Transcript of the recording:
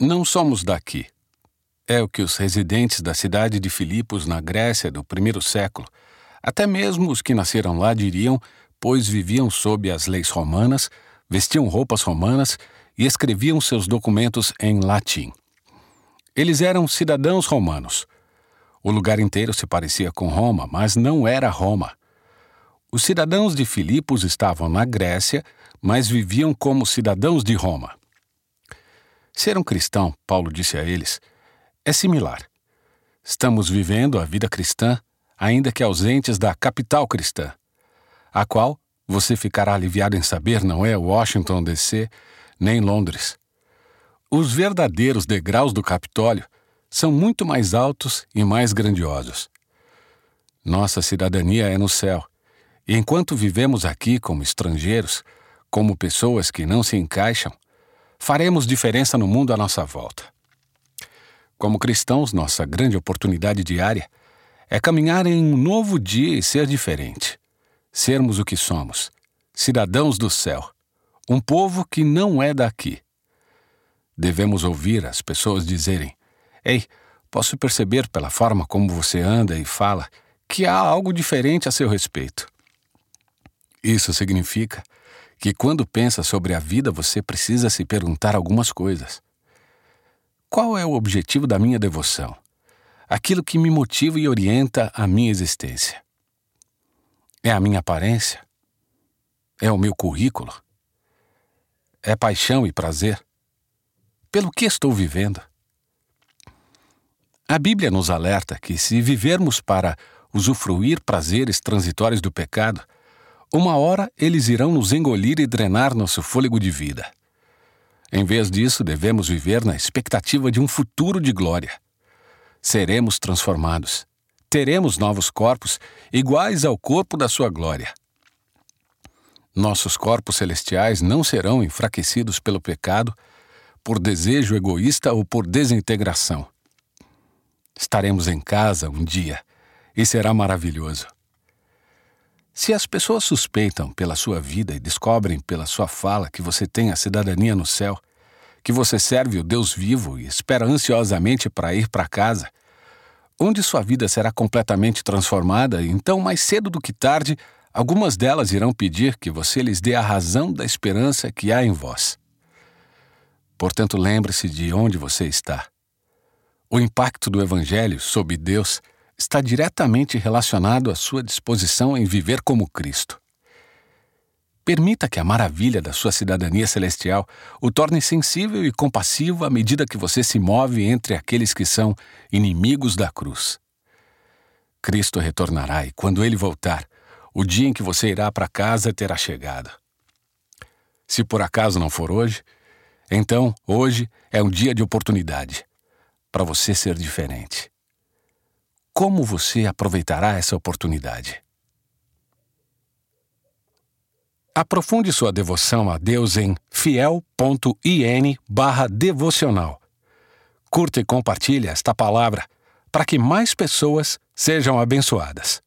Não somos daqui. É o que os residentes da cidade de Filipos, na Grécia do primeiro século, até mesmo os que nasceram lá diriam, pois viviam sob as leis romanas, vestiam roupas romanas e escreviam seus documentos em latim. Eles eram cidadãos romanos. O lugar inteiro se parecia com Roma, mas não era Roma. Os cidadãos de Filipos estavam na Grécia, mas viviam como cidadãos de Roma. Ser um cristão, Paulo disse a eles, é similar. Estamos vivendo a vida cristã, ainda que ausentes da capital cristã, a qual você ficará aliviado em saber não é Washington DC, nem Londres. Os verdadeiros degraus do Capitólio são muito mais altos e mais grandiosos. Nossa cidadania é no céu, e enquanto vivemos aqui como estrangeiros, como pessoas que não se encaixam, faremos diferença no mundo à nossa volta. Como cristãos, nossa grande oportunidade diária é caminhar em um novo dia e ser diferente. Sermos o que somos, cidadãos do céu, um povo que não é daqui. Devemos ouvir as pessoas dizerem: Ei, posso perceber pela forma como você anda e fala que há algo diferente a seu respeito. Isso significa que quando pensa sobre a vida você precisa se perguntar algumas coisas. Qual é o objetivo da minha devoção? Aquilo que me motiva e orienta a minha existência. É a minha aparência? É o meu currículo? É paixão e prazer? Pelo que estou vivendo? A Bíblia nos alerta que, se vivermos para usufruir prazeres transitórios do pecado, uma hora eles irão nos engolir e drenar nosso fôlego de vida. Em vez disso, devemos viver na expectativa de um futuro de glória. Seremos transformados. Teremos novos corpos iguais ao corpo da sua glória. Nossos corpos celestiais não serão enfraquecidos pelo pecado, por desejo egoísta ou por desintegração. Estaremos em casa um dia e será maravilhoso. Se as pessoas suspeitam pela sua vida e descobrem pela sua fala que você tem a cidadania no céu, que você serve o Deus vivo e espera ansiosamente para ir para casa, onde sua vida será completamente transformada, então mais cedo do que tarde Algumas delas irão pedir que você lhes dê a razão da esperança que há em vós. Portanto, lembre-se de onde você está. O impacto do Evangelho sobre Deus está diretamente relacionado à sua disposição em viver como Cristo. Permita que a maravilha da sua cidadania celestial o torne sensível e compassivo à medida que você se move entre aqueles que são inimigos da cruz. Cristo retornará e, quando ele voltar, o dia em que você irá para casa terá chegado. Se por acaso não for hoje, então hoje é um dia de oportunidade para você ser diferente. Como você aproveitará essa oportunidade? Aprofunde sua devoção a Deus em fiel.in/devocional. Curta e compartilhe esta palavra para que mais pessoas sejam abençoadas.